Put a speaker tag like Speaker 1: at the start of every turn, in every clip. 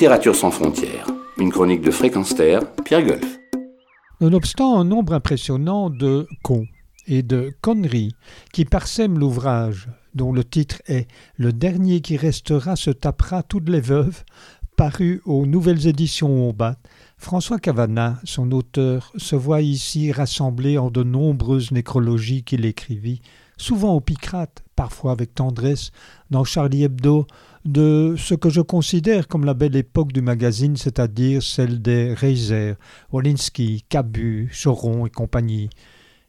Speaker 1: Littérature sans frontières, une chronique de Fréquence Terre, Pierre Golf.
Speaker 2: Nonobstant un nombre impressionnant de cons et de conneries qui parsèment l'ouvrage, dont le titre est Le dernier qui restera se tapera toutes les veuves, paru aux nouvelles éditions Bat, François Cavana, son auteur, se voit ici rassemblé en de nombreuses nécrologies qu'il écrivit, souvent au picrate, parfois avec tendresse, dans Charlie Hebdo, de ce que je considère comme la belle époque du magazine, c'est-à-dire celle des Reiser, Wolinski, Cabu, Choron et compagnie.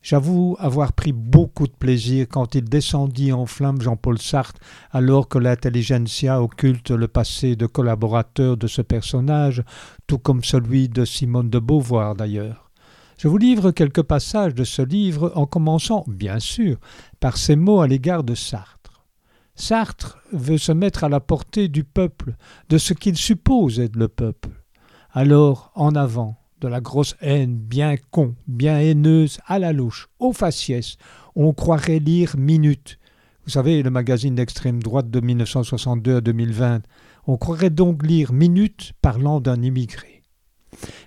Speaker 2: J'avoue avoir pris beaucoup de plaisir quand il descendit en flammes Jean-Paul Sartre, alors que l'intelligentsia occulte le passé de collaborateur de ce personnage, tout comme celui de Simone de Beauvoir d'ailleurs. Je vous livre quelques passages de ce livre en commençant, bien sûr, par ces mots à l'égard de Sartre. Sartre veut se mettre à la portée du peuple, de ce qu'il suppose être le peuple. Alors, en avant, de la grosse haine, bien con, bien haineuse, à la louche, au faciès, on croirait lire Minute. Vous savez, le magazine d'extrême droite de 1962 à 2020. On croirait donc lire Minute parlant d'un immigré.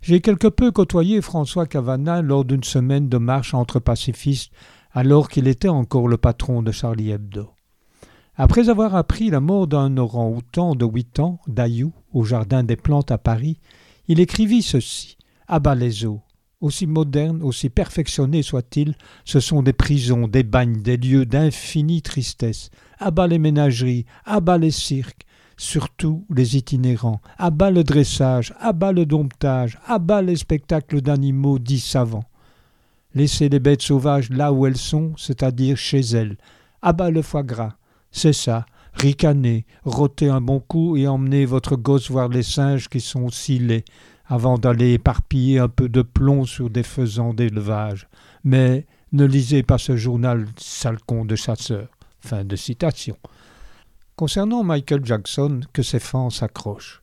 Speaker 2: J'ai quelque peu côtoyé François Cavana lors d'une semaine de marche entre pacifistes, alors qu'il était encore le patron de Charlie Hebdo. Après avoir appris la mort d'un orang-outan de huit ans, d'Ayou, au Jardin des Plantes à Paris, il écrivit ceci à bas les eaux. Aussi modernes, aussi perfectionnés soient-ils, ce sont des prisons, des bagnes, des lieux d'infinie tristesse. À bas les ménageries, à bas les cirques, surtout les itinérants, à bas le dressage, à bas le domptage, à bas les spectacles d'animaux dits savants. Laissez les bêtes sauvages là où elles sont, c'est-à-dire chez elles. À bas le foie gras. C'est ça. Ricanez, rôtez un bon coup et emmenez votre gosse voir les singes qui sont si laids avant d'aller éparpiller un peu de plomb sur des faisans d'élevage. Mais ne lisez pas ce journal salcon de chasseurs. Fin de citation. Concernant Michael Jackson, que ses fans s'accrochent.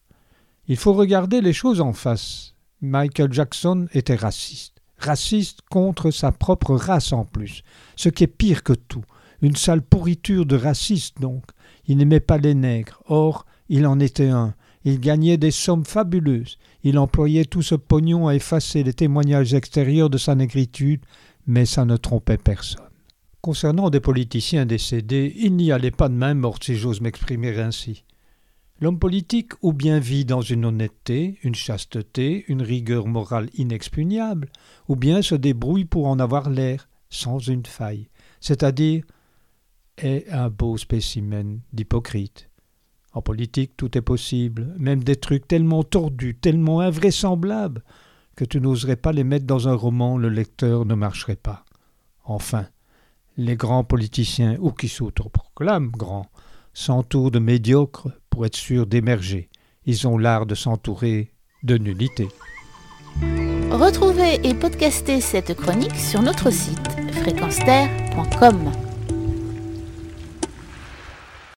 Speaker 2: Il faut regarder les choses en face. Michael Jackson était raciste. Raciste contre sa propre race en plus, ce qui est pire que tout. Une sale pourriture de raciste donc. Il n'aimait pas les nègres. Or, il en était un. Il gagnait des sommes fabuleuses. Il employait tout ce pognon à effacer les témoignages extérieurs de sa négritude, mais ça ne trompait personne. Concernant des politiciens décédés, il n'y allait pas de main morte, si j'ose m'exprimer ainsi. L'homme politique ou bien vit dans une honnêteté, une chasteté, une rigueur morale inexpugnable, ou bien se débrouille pour en avoir l'air, sans une faille, c'est-à-dire est un beau spécimen d'hypocrite. En politique, tout est possible, même des trucs tellement tordus, tellement invraisemblables, que tu n'oserais pas les mettre dans un roman, le lecteur ne marcherait pas. Enfin, les grands politiciens, ou qui s'autoproclament grands, s'entourent de médiocres pour être sûrs d'émerger. Ils ont l'art de s'entourer de nullité.
Speaker 3: Retrouvez et podcastez cette chronique sur notre site fréquenceterre.com.